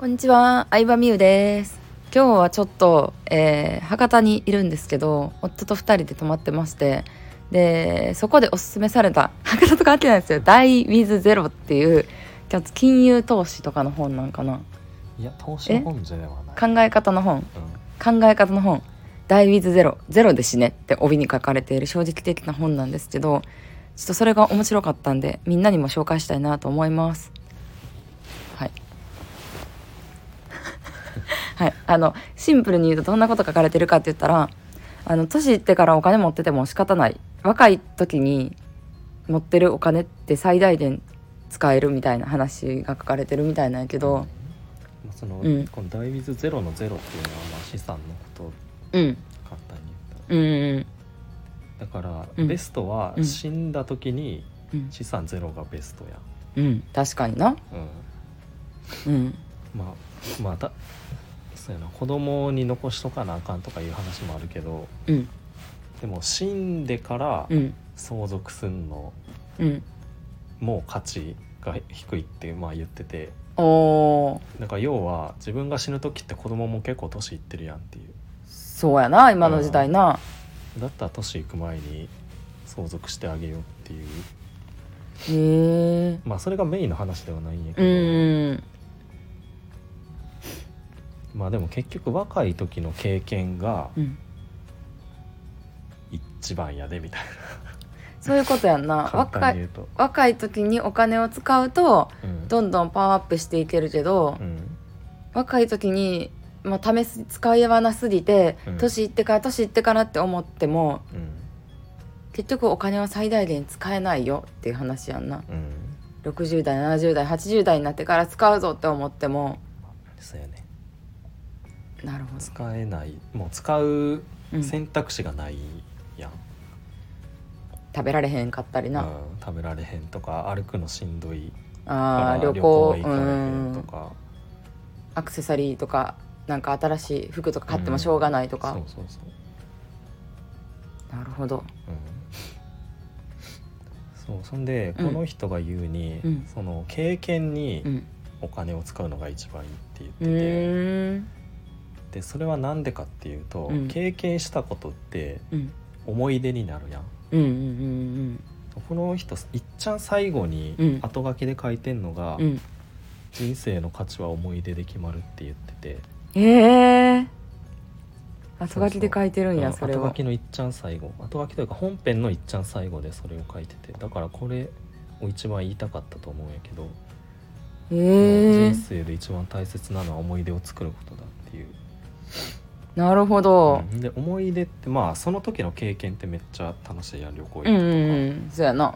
こんにちは、相葉美優です。今日はちょっと、えー博多にいるんですけど、夫と二人で泊まってまして、で、そこでおすすめされた、博多と関係ないですよ、ダイ・ウィズ・ゼロっていう、金融投資とかの本なんかな。いや投資の本じゃない、考え方の本、うん、考え方の本、ダイ・ウィズ・ゼロ、ゼロで死ねって帯に書かれている衝撃的な本なんですけど、ちょっとそれが面白かったんで、みんなにも紹介したいなと思います。はい。はい、あのシンプルに言うとどんなこと書かれてるかって言ったらあの年いってからお金持ってても仕方ない。若い時に持ってるお金って最大限使えるみたいな話が書かれてるみたいなんやけどまあその、うん。このダイビズゼロのゼロっていうのはまあ資産のことうん。簡単に言っうんうんただから、うん。ベストはうん。死んだ時にうん。資産ゼロがベストや、うん。確かにな。うん、うん。まあまあだそうやな。子供に残しとかなあかんとかいう話もあるけどうん。でも死んでからうん。相続すんのうん。もう価値が低いってまあ言ってて。だから要は自分が死ぬ時って子供も結構年いってるやんっていう。そうやな今の時代な。だったら年いく前に相続してあげようっていう。へえまあそれがメインの話ではないんやけうど、んまあでも結局若い時の経験がうん。一番やでみたいそういうことやんな。な 簡若い単に言うと、若い時にお金を使うとうん。どんどんパワーアップしていけるけど、うん。若い時に、まあ、試す使いわなすぎて、うん。年いってから年いってからって思ってもうん。結局お金は最大限使えないよっていう話やんな。うん。60代70代80代になってから使うぞって思っても。そうやねなるほど、使えない。もう使ううん選択肢がないやん、食べられへんかったりな、うん食べられへんとか歩くのしんどいあからー旅行行かれへんとうん。か、アクセサリーとかなんか新しい服とか買ってもしょうがないとか、そうそうそう。なるほど。うん。そうそんで、うん。この人が言うに、うん。その経験にうん。お金を使うのが一番いいってう言ってて、ーんでそれは何でかっていうと、うん。経験したことってうん。思い出になるやん。うんうんこの人いっちゃん最後にうん。後書きで書いてんのが、うん。うん人生の価値は思い出で決まるって言ってて。ええ後書きで書いてるんやうんそれは。後書きのいっちゃん最後。後書きというか本編のいっちゃん最後でそれを書いてて。だからこれを一番言いたかったと思うんやけど、ええ人生で一番大切なのは思い出を作ることだっていう、なるほど。うん。で思い出ってまあその時の経験ってめっちゃ楽しいやん旅行行くとか、うんうんうん。そうやな。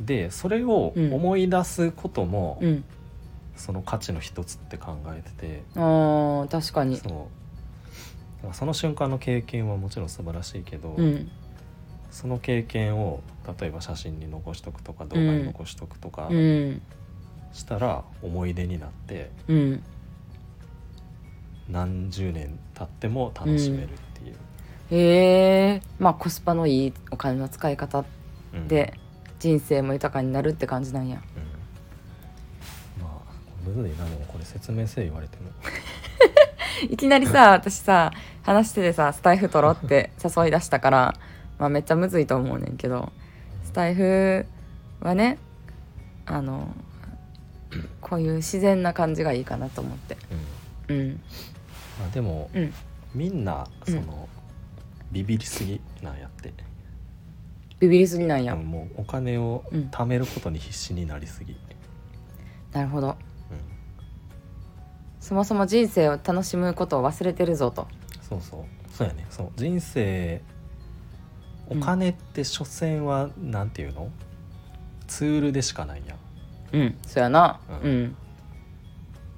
うん。でそれを思い出すことも、うん。その価値の一つって考えてて、あー確かに。そう。その瞬間の経験はもちろん素晴らしいけど、うん。その経験を例えば写真に残しとくとか動画に残しとくとかうん。したら思い出になってうん何十年経っても楽しめるっていう、へえ。まあコスパのいいお金の使い方うん。で人生も豊かになるって感じなんや。うん。まあむずいなでもこれ説明せえ言われても。いきなりさ 私さ話しててさスタイフ取ろうって誘い出したから、まあ、めっちゃむずいと思うねんけどスタイフはねあのこういう自然な感じがいいかなと思って。うん。うん。まあ、でもうん。みんなうん。その、ビビりすぎなんやって。ビビりすぎなんや、もうお金をうん。貯めることに必死になりすぎ、なるほど。うん。そもそも人生を楽しむことを忘れてるぞと。そうそう。そうやね。そう。人生おうん金って所詮はなんていうの？ツールでしかないやん。うん。そやな。ううんん。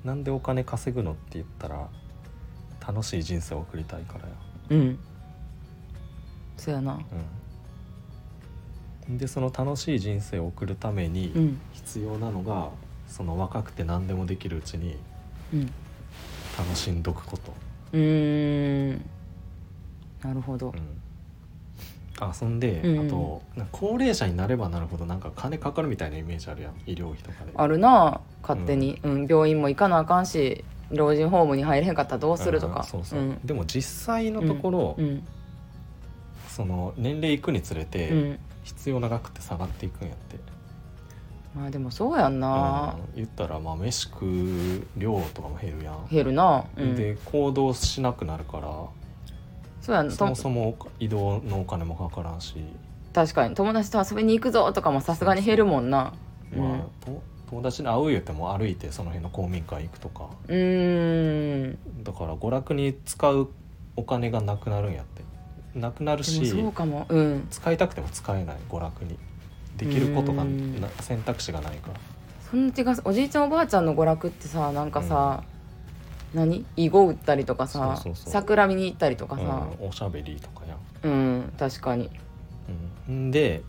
なんでお金稼ぐのって言ったら楽しい人生を送りたいからや。うん。そやな。うん。でその楽しい人生を送るためにうん。必要なのがその若くて何でもできるうちにうん。楽しんどくこと、うーん。なるほど。うん。あそんで、うん。うんあとなんか高齢者になればなるほどなんか金かかるみたいなイメージあるやん。医療費とかで。あるな勝手に、うん病院も行かなあかんし老人ホームに入れへんかったらどうするとか。うんそうそう、ん。でも実際のところ、うん。その年齢いくにつれうてん。必要な額って下がっていくんやって、まあでもそうやんな、うん。言ったらまあ飯食う量とかも減るやん、減るな、うん、で行動しなくなるからそうやそもそも移動のお金もかからんし、確かに。友達と遊びに行くぞとかもさすがに減るもんな。うん。まあと友達に会う言っても歩いてその辺の公民館行くとか。うーん。だから娯楽に使うお金がなくなるんやって。なくなるしそうかも。うん。使いたくても使えない娯楽に。できることが選択肢がないから。そんな気がすおじいちゃんおばあちゃんの娯楽ってさなんかさ、何？囲碁打ったりとかさ桜見に行ったりとかさ。うん、おしゃべりとかやん、うん、確かに。うん、ん。で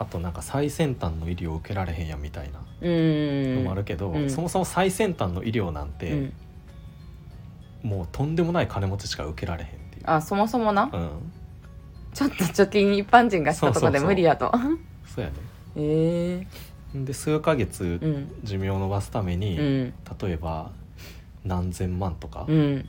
あとなんか最先端の医療を受けられへんやんみたいな。うーん。のもあるけど、うん。そもそも最先端の医療なんうて、ん、もうとんでもない金持ちしか受けられへんっていう、あそもそもな、うん、ちょっと貯金一般人がしたとこで無理やと。そうやねええ。で数ヶ月うん。寿命を延ばすために、うん。例えば何千万とかうん。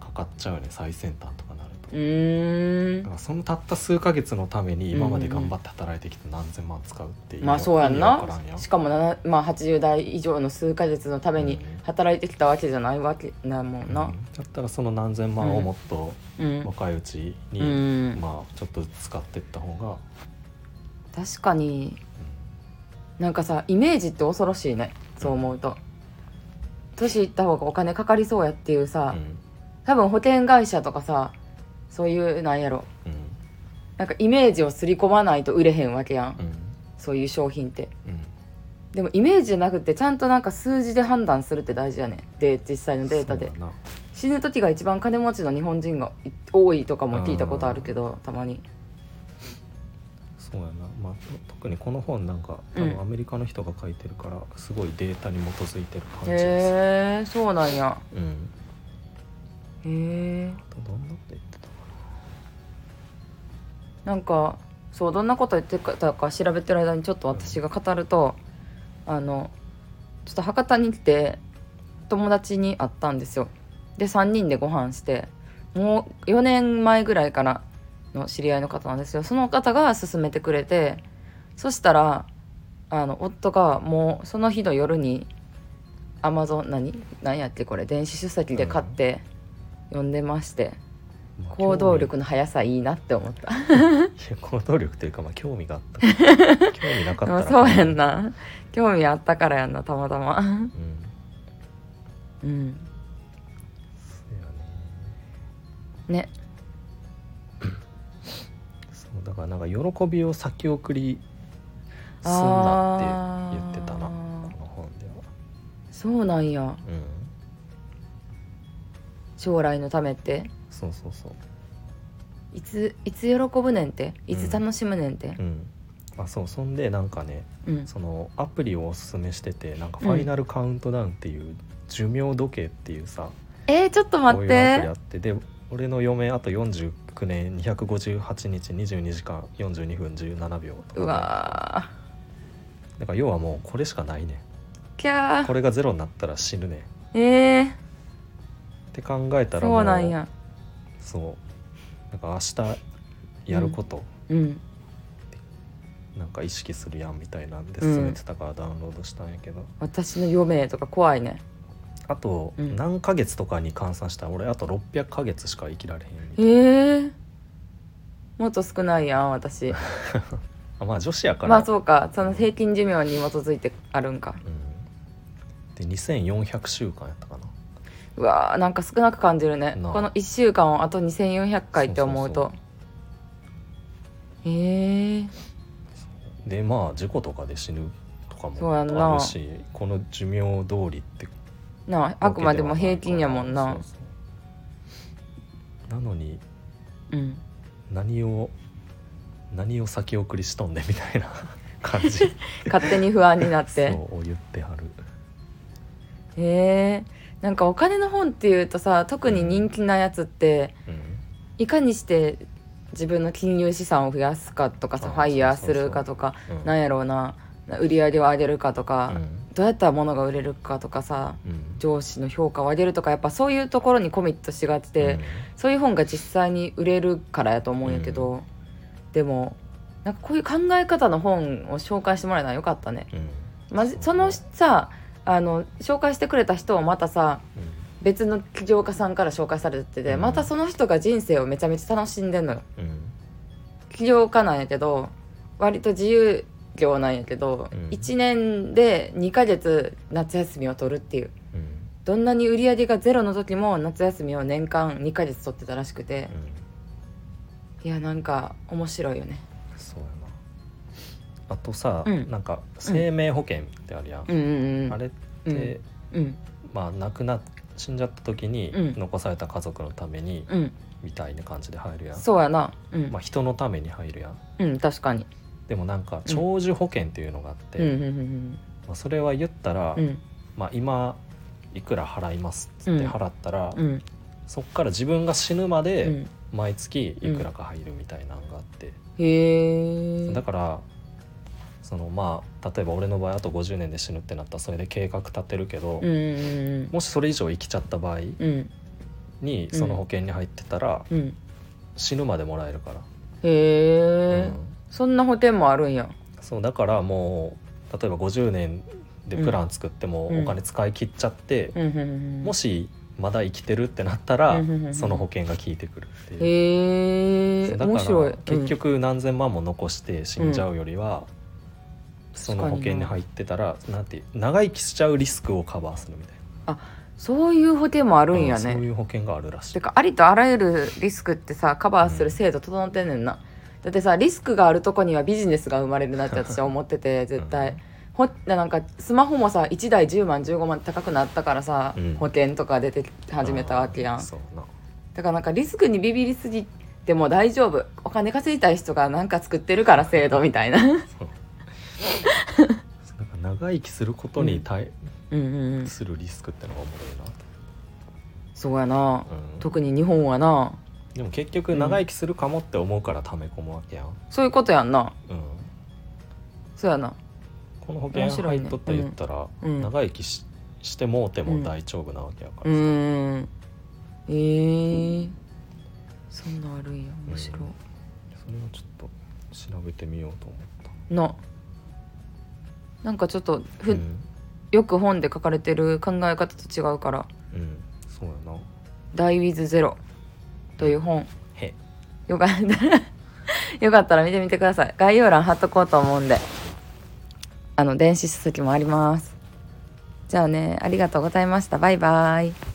かかっちゃうよね最先端とかなうーん。だからそのたった数ヶ月のために今まで頑張って働いてきて何千万使うっていうまあそうやんな。しかもな、まあ、80代以上の数ヶ月のためにうん。働いてきたわけじゃないわけなもんな。うん。だったらその何千万をもっとうん、若いうちに、うん。まあちょっと使っていった方が、確かに。なんかさイメージって恐ろしいね。そう思うと。年いった方がお金かかりそうやっていうさ、うん。多分保険会社とかさそういうなんやろ。うん。なんかイメージを刷り込まないと売れへんわけやん、うん。そういう商品って。うん。でもイメージじゃなくてちゃんとなんか数字で判断するって大事やねで実際のデータで。死ぬ時が一番金持ちの日本人がい多いとかも聞いたことあるけどたまに。そうやな、まあ、と特にこの本なんか多うん。分アメリカの人が書いてるからすごいデータに基づいてる感じです、へえそうなんや。うん。へえどんなこと言ってなんかそうどんなこと言ってたか調べてる間にちょっと私が語ると、あのちょっと博多に来て友達に会ったんですよ。で3人でご飯してもう4年前ぐらいからの知り合いの方なんですよ。その方が勧めてくれてそしたらあの夫がもうその日の夜にアマゾン何？何やっけこれ？電子書籍で買って読んでまして、行動力の速さいいなって思った。行動力というかまあ興味があった。興味なかったでらも そうやんな。興味あったからやんなたまたま。うん。うん。そうやね。ね。そうだからなんか喜びを先送りすんなって言ってたなこの本では。そうなんや。うん。将来のためって？そうそうそう。いついつ喜ぶねんって？いつ楽しむねんって？うん。あそうそんでなんかねうん。そのアプリをおすすめしててなんかファイナルカウントダウンっていう寿命時計っていうさ、えー、ちょっとこ待っういうアプリあてって。で俺の嫁あと49年258日22時間42分17秒とかでうわだから要はもうこれしかないね。ーキャー。これがゼロになったら死ぬね。えー、って考えたらそうなんやそう。なんか明日やること、うん。なんか意識するやんみたいなんでうん進めてたからダウンロードしたんやけど、私の嫁とか怖いね。あとうん。何ヶ月とかに換算したら俺あと600ヶ月しか生きられへんみえたいな。ー、もっと少ないやん私。あまあ女子やから、まあそうか。その平均寿命に基づいてあるんか。うん、で2400週間やったかなうわーなんか少なく感じるね。なあ。この1週間をあと2400回って思うと。へえでまあ事故とかで死ぬとかそうやんな。もあるしこの寿命通りって。なああくまでも平均やもんな。そうそうなのにうん。何を何を先送りしとんねんみたいな 感じ。勝手に不安になって。そう言ってはる。へえなんかお金の本っていうとさ特に人気なやつってうん。いかにして自分の金融資産を増やすかとかさあファイヤーするかとかうんなんやろうな売り上げを上げるかとか、うん。どうやったら物が売れるかとかさうん。上司の評価を上げるとかやっぱそういうところにコミットしがちで、うん。そういう本が実際に売れるからやと思うんやけど、でもなんかこういう考え方の本を紹介してもらえたらよかったね。うん。まじそのさあの紹介してくれた人をまたさ別の起業家さんから紹介されてて、うん。またその人が人生をめちゃめちゃ楽しんでんのよ。うん。起業家なんやけど割と自由業なんやけど、うん。1年で2ヶ月夏休みを取るっていう。うん。どんなに売り上げがゼロの時も夏休みを年間2ヶ月取ってたらしくて。うん。いやなんか面白いよね。そうやなあとさ、うん。なんか生命保険ってあるやん、うん。うんうんあれって、うん。まあ亡くな死んじゃった時にうん。残された家族のために、うん。みたいな感じで入るやん、そうやな。うん、まあ、人のために入るやん。うん確かに。でもなんか長寿保険っていうのがあって、うん。まあ、それは言ったら、うん。まあ、今いくら払いますってうん。払ったら、うん。そっから自分が死ぬまうでん。毎月いくらか入るみたいなのがあって、へえだからそのまあ例えば俺の場合あと50年で死ぬってなったらそれで計画立てるけど、うんうんもしそれ以上生きちゃった場合うん。にその保険に入ってたらうん。死ぬまでもらえるから、へえ、うん。そんな保険もあるんや。そうだからもう例えば50年でプラン作ってもうん。お金使い切っちゃって、もしまだ生きてるってなったら、その保険が効いてくるっていう。へえ面白い。ら結局何千万も残して死んじゃうよりは、その保険に入ってたらなんていう長生きしちゃうリスクをカバーするみたいうんそういう保険もあるな、んやうんそうねいう保険があるらしい。てかありとあらゆるリスクってさカバーする制度整ってんねんな、だってさリスクがあるとこにはビジネスが生まれるなって私は思ってて絶対、うんほなんかスマホもさ1台10万15万高くなったからさ、うん。保険とか出て始めたわけやん。あーそうな。だからなんかリスクにビビりすぎても大丈夫。お金稼ぎたい人がなんか作ってるから制度みたいな。そうなんか長生きすることに対うん。うんうんするリスクってのがおもろいな。と、そうやな、うん。特に日本はな。でも結局長生きするかもって思うから溜め込むわけやん、そういうことやんな。うん、そうやな。この保険入っとって言ったら、うんうん。長生きししてもうても大丈夫なわけやかうらさ、ーん。えー、そんなんあるんや。面白い、それをちょっと調べてみようと思った。ななんかちょっとふ、うん、よく本で書かれてる考え方と違うから。うん、そうやな「Die with Zero」という本。へ。よかった。ら よかったら見てみてください。概要欄貼っとこうと思うんで。あの電子書籍もあります。じゃあねありがとうございました。バイバイ